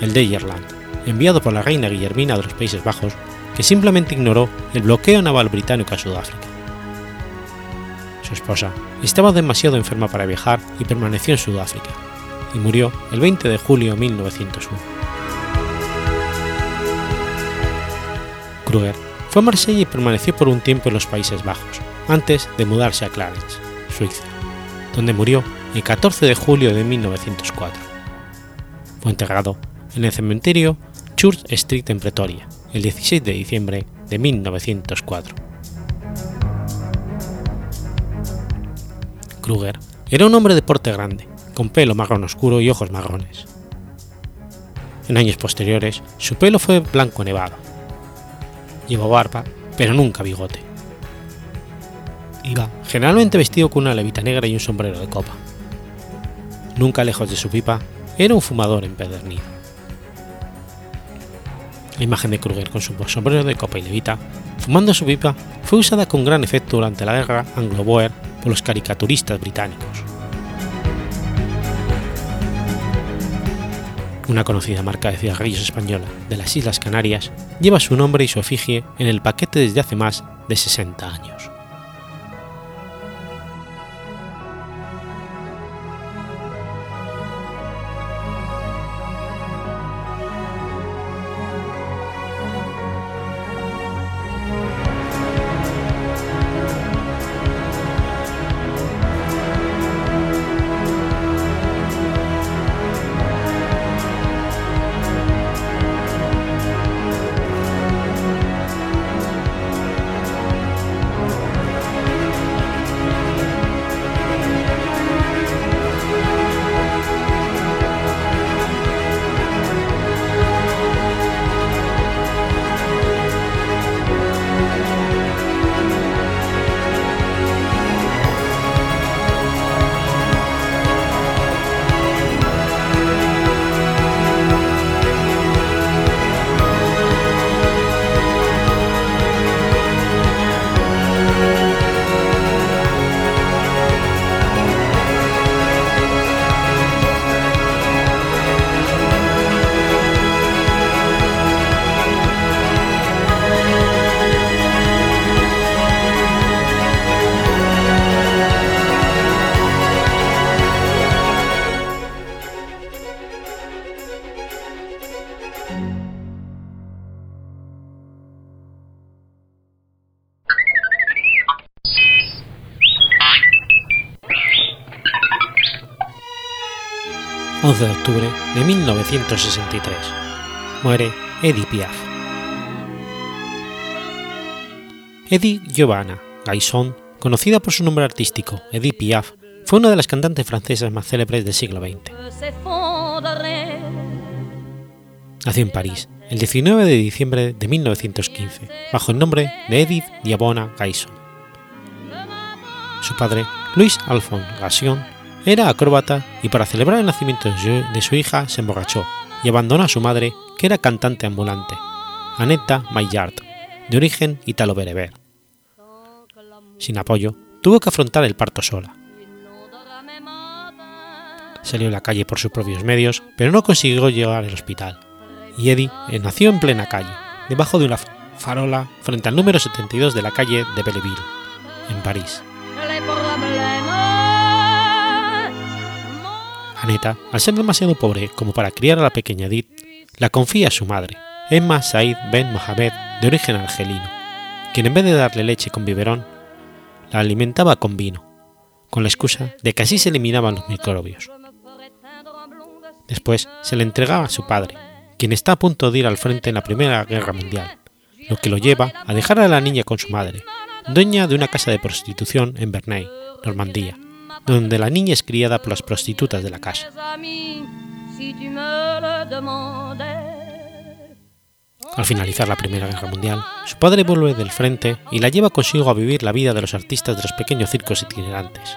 el Deyerland, enviado por la reina Guillermina de los Países Bajos, que simplemente ignoró el bloqueo naval británico a Sudáfrica. Su esposa estaba demasiado enferma para viajar y permaneció en Sudáfrica, y murió el 20 de julio de 1901. Kruger fue a Marsella y permaneció por un tiempo en los Países Bajos, antes de mudarse a Clarence, Suiza, donde murió el 14 de julio de 1904. Fue enterrado en el cementerio Church Street en Pretoria, el 16 de diciembre de 1904. Kruger era un hombre de porte grande, con pelo marrón oscuro y ojos marrones. En años posteriores, su pelo fue blanco nevado. Llevó barba, pero nunca bigote. Iba generalmente vestido con una levita negra y un sombrero de copa. Nunca lejos de su pipa, era un fumador empedernido. La imagen de Kruger con su sombrero de copa y levita, fumando su pipa, fue usada con gran efecto durante la guerra anglo-boer por los caricaturistas británicos. Una conocida marca de cigarrillos española de las Islas Canarias lleva su nombre y su efigie en el paquete desde hace más de 60 años. De 1963. Muere Edith Piaf. Edith Giovanna Gaison, conocida por su nombre artístico Edith Piaf, fue una de las cantantes francesas más célebres del siglo XX. Nació en París el 19 de diciembre de 1915, bajo el nombre de Edith Giovanna Gaison. Su padre, Louis Alphonse Gassion, era acróbata y para celebrar el nacimiento de su hija se emborrachó y abandonó a su madre, que era cantante ambulante, Anetta Maillard, de origen italo-bereber. Sin apoyo, tuvo que afrontar el parto sola. Salió a la calle por sus propios medios, pero no consiguió llegar al hospital, y Eddie eh, nació en plena calle, debajo de una farola frente al número 72 de la calle de Belleville, en París. Aneta, al ser demasiado pobre como para criar a la pequeña Edith, la confía a su madre, Emma Said Ben Mohamed, de origen argelino, quien en vez de darle leche con biberón, la alimentaba con vino, con la excusa de que así se eliminaban los microbios. Después se le entregaba a su padre, quien está a punto de ir al frente en la Primera Guerra Mundial, lo que lo lleva a dejar a la niña con su madre, dueña de una casa de prostitución en Bernay, Normandía, donde la niña es criada por las prostitutas de la casa. Al finalizar la Primera Guerra Mundial, su padre vuelve del frente y la lleva consigo a vivir la vida de los artistas de los pequeños circos itinerantes.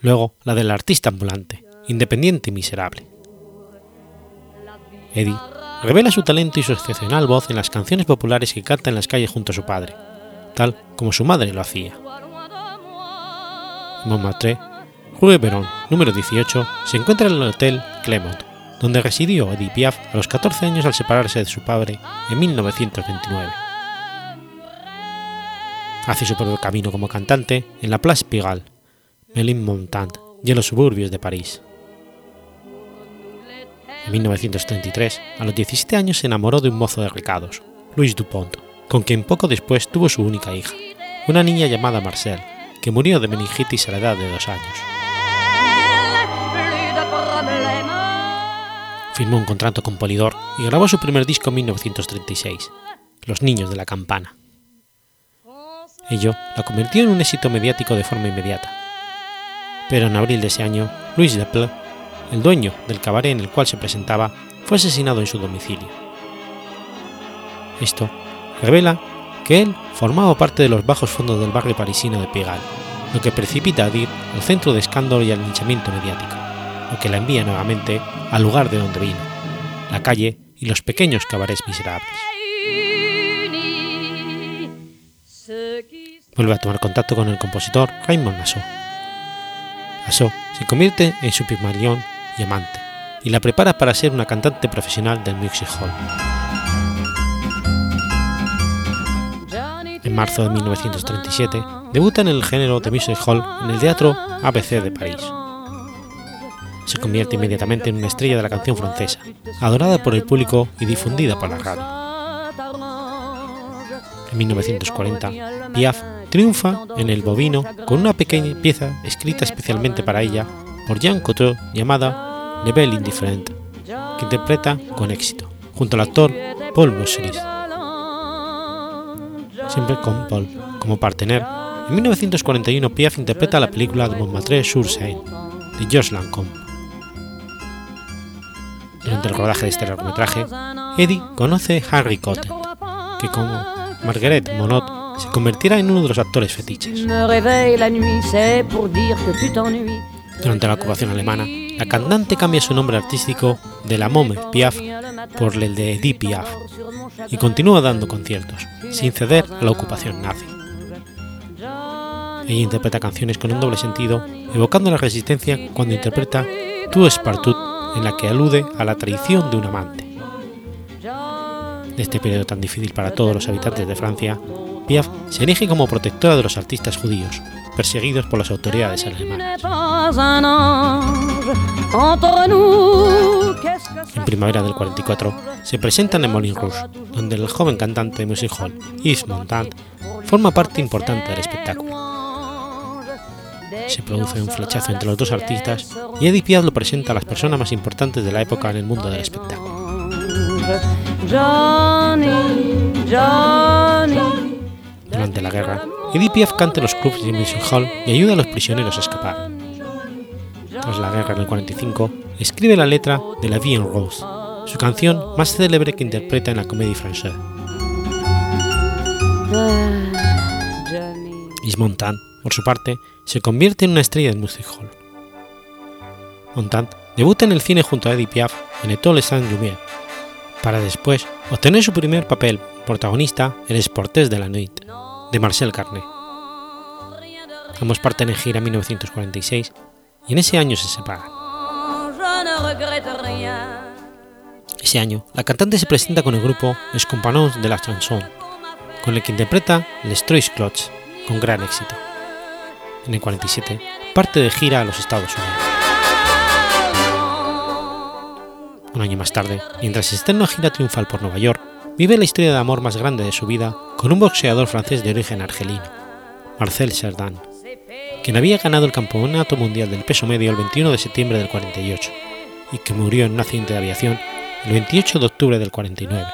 Luego, la del artista ambulante, independiente y miserable. Eddie revela su talento y su excepcional voz en las canciones populares que canta en las calles junto a su padre, tal como su madre lo hacía. Montmartre, Rue Beron, número 18, se encuentra en el Hotel Clermont, donde residió Edith Piaf a los 14 años al separarse de su padre en 1929. Hace su propio camino como cantante en la Place Pigalle, Melun-Montant y en los suburbios de París. En 1933, a los 17 años se enamoró de un mozo de recados, Louis Dupont, con quien poco después tuvo su única hija, una niña llamada Marcel, que murió de meningitis a la edad de dos años. Firmó un contrato con Polydor y grabó su primer disco en 1936, Los Niños de la Campana. Ello la convirtió en un éxito mediático de forma inmediata. Pero en abril de ese año, Louis Deple, el dueño del cabaret en el cual se presentaba, fue asesinado en su domicilio. Esto revela que él formaba parte de los bajos fondos del barrio parisino de Pigalle, lo que precipita a Dir al centro de escándalo y al linchamiento mediático, lo que la envía nuevamente al lugar de donde vino, la calle y los pequeños cabarets miserables. Vuelve a tomar contacto con el compositor Raymond Nassau. Nassau se convierte en su pigmalión y amante, y la prepara para ser una cantante profesional del Music Hall. Marzo de 1937 debuta en el género de Music Hall en el Teatro ABC de París. Se convierte inmediatamente en una estrella de la canción francesa, adorada por el público y difundida por la radio. En 1940, Piaf triunfa en el Bovino con una pequeña pieza escrita especialmente para ella por Jean Cocteau llamada Le Bel Indifferent, que interpreta con éxito, junto al actor Paul Moucheris siempre con Paul como partener, en 1941 Piaf interpreta la película de Montmartre sur Seine de Georges Lancôme. Durante el rodaje de este largometraje, Eddie conoce a Harry Cotten, que como Marguerite Monod se convertirá en uno de los actores fetiches. Durante la ocupación alemana, la cantante cambia su nombre artístico de la Mome Piaf por el de Edith y continúa dando conciertos, sin ceder a la ocupación nazi. Ella interpreta canciones con un doble sentido, evocando la resistencia cuando interpreta Tu Espartut, en la que alude a la traición de un amante. De este periodo tan difícil para todos los habitantes de Francia, Piaf se erige como protectora de los artistas judíos, perseguidos por las autoridades alemanas. En primavera del 44 se presentan en Moulin Rouge, donde el joven cantante de music hall Yves Montand forma parte importante del espectáculo. Se produce un flechazo entre los dos artistas y Edith Piaf lo presenta a las personas más importantes de la época en el mundo del espectáculo. Durante la guerra, Edith Piaf canta los clubs de Music Hall y ayuda a los prisioneros a escapar. Tras la guerra en el 45, escribe la letra de La Vie en Rose, su canción más célebre que interpreta en la comédie française. Yves Montand, por su parte, se convierte en una estrella del music hall. Montand debuta en el cine junto a Edith Piaf en Étoile Saint-Lumière, para después obtener su primer papel protagonista en Les Portes de la Nuit, de Marcel Carné. Ambos parten en gira en 1946 y en ese año se separan. Ese año, la cantante se presenta con el grupo Les Compagnons de la Chanson, con el que interpreta Les Trois Cloches, con gran éxito. En el 47, parte de gira a los Estados Unidos. Un año más tarde, mientras está en una gira triunfal por Nueva York, vive la historia de amor más grande de su vida con un boxeador francés de origen argelino, Marcel Cerdan, quien había ganado el Campeonato Mundial del Peso Medio el 21 de septiembre del 48 y que murió en un accidente de aviación el 28 de octubre del 49,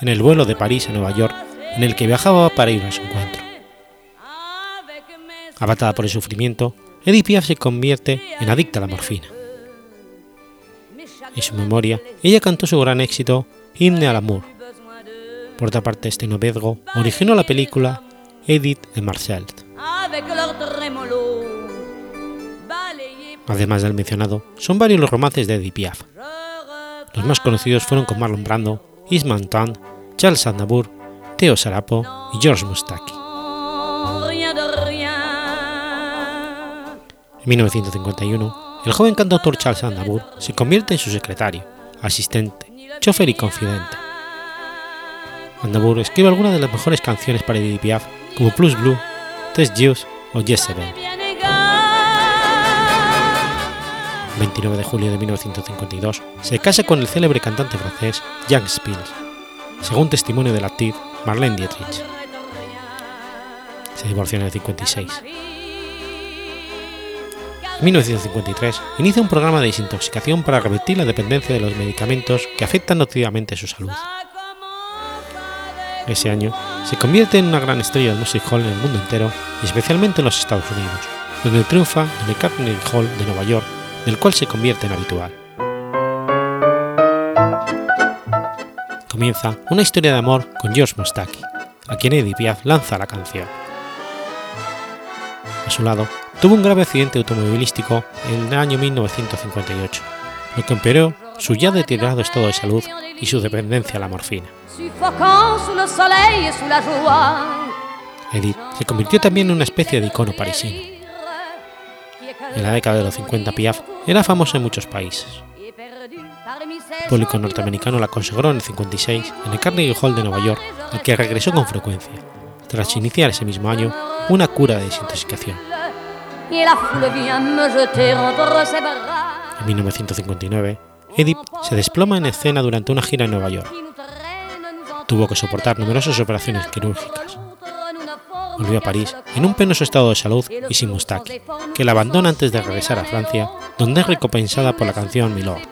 en el vuelo de París a Nueva York en el que viajaba para ir a su encuentro. Abatada por el sufrimiento, Edith Piaf se convierte en adicta a la morfina. En su memoria, ella cantó su gran éxito Hymne à l'amour. Por otra parte, este novedgo originó la película Edith de Marcel. Además del mencionado, son varios los romances de Edith Piaf. Los más conocidos fueron con Marlon Brando, Isman Tan, Charles Aznavour, Theo Sarapo y George Mustaki. En 1951, el joven cantautor Charles Aznavour se convierte en su secretario, asistente, chofer y confidente. Aznavour escribe algunas de las mejores canciones para Edith Piaf, como Plus Blue, Test Juice o Jezebel. 29 de julio de 1952, se casa con el célebre cantante francés Jacques Spils, según testimonio de la actriz Marlène Dietrich. Se divorció en el 56. En 1953 inicia un programa de desintoxicación para revertir la dependencia de los medicamentos que afectan notariamente su salud. Ese año se convierte en una gran estrella del music hall en el mundo entero y especialmente en los Estados Unidos, donde triunfa en el Carnegie Hall de Nueva York, del cual se convierte en habitual. Comienza una historia de amor con George Mostaki, a quien Edith Piaf lanza la canción. A su lado, tuvo un grave accidente automovilístico en el año 1958, lo que empeoró su ya deteriorado estado de salud y su dependencia a la morfina. Edith se convirtió también en una especie de icono parisino. En la década de los 50 Piaf era famosa en muchos países. El público norteamericano la consagró en el 56 en el Carnegie Hall de Nueva York, al que regresó con frecuencia, tras iniciar ese mismo año una cura de desintoxicación. En 1959, Edith se desploma en escena durante una gira en Nueva York. Tuvo que soportar numerosas operaciones quirúrgicas. Volvió a París en un penoso estado de salud y sin Moustaki, que la abandona antes de regresar a Francia, donde es recompensada por la canción Milord.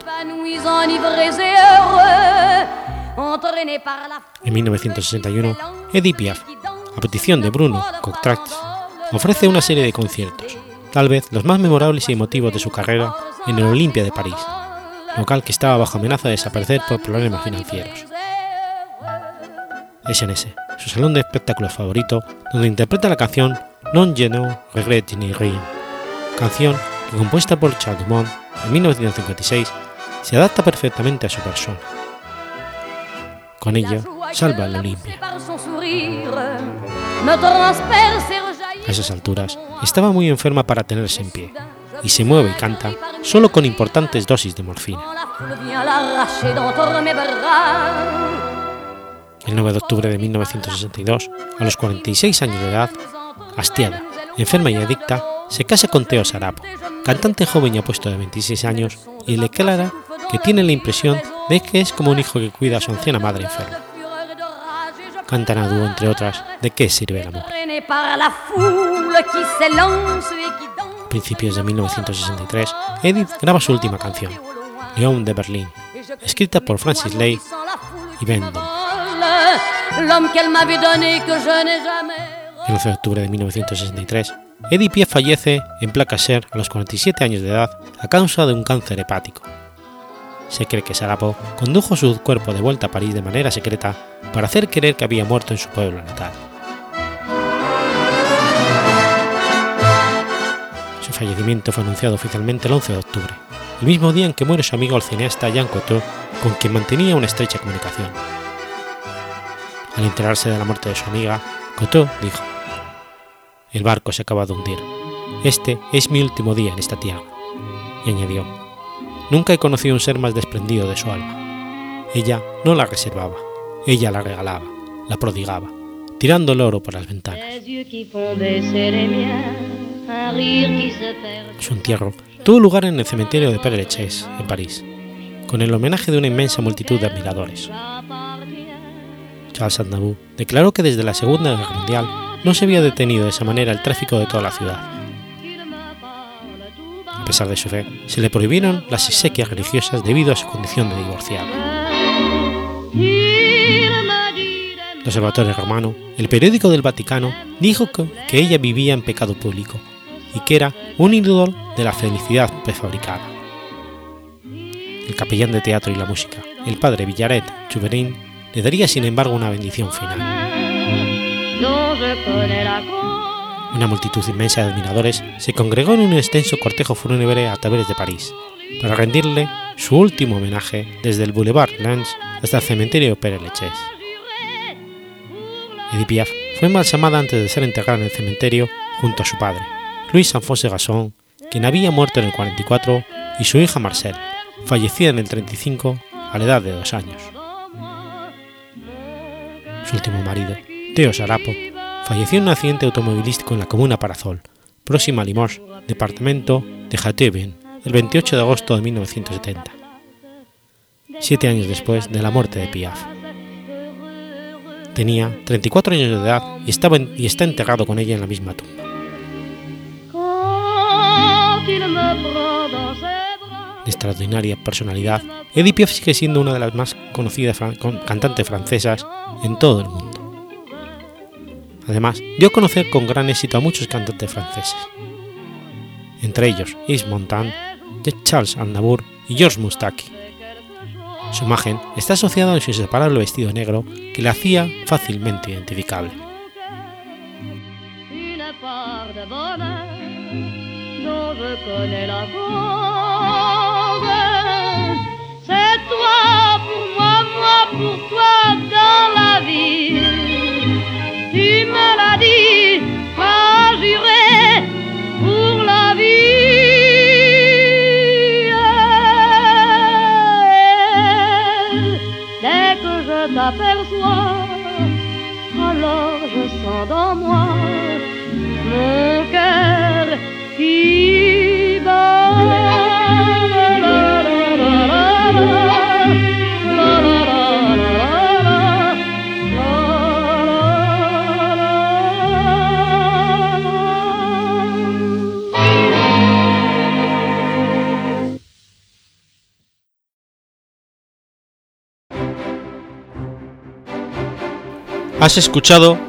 En 1961, Edith Piaf, a petición de Bruno Cocteau, ofrece una serie de conciertos, tal vez los más memorables y emotivos de su carrera, en el Olympia de París, local que estaba bajo amenaza de desaparecer por problemas financieros. SNS, su salón de espectáculos favorito, donde interpreta la canción Non je ne regrette ni rien, canción que compuesta por Charles Dumont en 1956 se adapta perfectamente a su persona. Con ello, salva el Olimpia. A esas alturas, estaba muy enferma para tenerse en pie, y se mueve y canta solo con importantes dosis de morfina. El 9 de octubre de 1962, a los 46 años de edad, hastiada, enferma y adicta, se casa con Teo Sarapo, cantante joven y apuesto de 26 años, y le declara que tiene la impresión de que es como un hijo que cuida a su anciana madre enferma. Cantan a dúo, entre otras, de qué sirve el amor. A principios de 1963, Edith graba su última canción, León de Berlín, escrita por Francis Lay y Ben El 11 de octubre de 1963, Edith Piaf fallece en placa Ser a los 47 años de edad a causa de un cáncer hepático. Se cree que Sarapo condujo su cuerpo de vuelta a París de manera secreta para hacer creer que había muerto en su pueblo natal. Su fallecimiento fue anunciado oficialmente el 11 de octubre, el mismo día en que muere su amigo el cineasta Jean Cocteau, con quien mantenía una estrecha comunicación. Al enterarse de la muerte de su amiga, Cocteau dijo: El barco se acaba de hundir. Este es mi último día en esta tierra. Y añadió: Nunca he conocido un ser más desprendido de su alma. Ella no la reservaba, ella la regalaba, la prodigaba, tirando el oro por las ventanas. Su entierro tuvo lugar en el cementerio de Père Lachaise, en París, con el homenaje de una inmensa multitud de admiradores. Charles Aznavour declaró que desde la Segunda Guerra Mundial no se había detenido de esa manera el tráfico de toda la ciudad a pesar de su fe, se le prohibieron las exequias religiosas debido a su condición de divorciado. Observatorio Romano, el periódico del Vaticano, dijo que, ella vivía en pecado público y que era un ídolo de la felicidad prefabricada. El capellán de teatro y la música, el padre Villaret Chuverín, le daría sin embargo una bendición final. Una multitud inmensa de admiradores se congregó en un extenso cortejo fúnebre a través de París, para rendirle su último homenaje desde el Boulevard Lange hasta el cementerio Père Lachaise. Edith Piaf fue embalsamada antes de ser enterrada en el cementerio junto a su padre, Luis Alphonse Gasson, quien había muerto en el 44, y su hija Marcel, fallecida en el 35 a la edad de dos años. Su último marido, Teo Sarapo, falleció en un accidente automovilístico en la comuna Parazol, próxima a Limoges, departamento de Hauteville, el 28 de agosto de 1970, siete años después de la muerte de Piaf. Tenía 34 años de edad y, estaba y está enterrado con ella en la misma tumba. De extraordinaria personalidad, Edith Piaf sigue siendo una de las más conocidas cantantes francesas en todo el mundo. Además, dio a conocer con gran éxito a muchos cantantes franceses, entre ellos Yves Montand, Charles Aznavour y Georges Moustaki. Su imagen está asociada a su inseparable vestido negro que le hacía fácilmente identificable. La la Has escuchado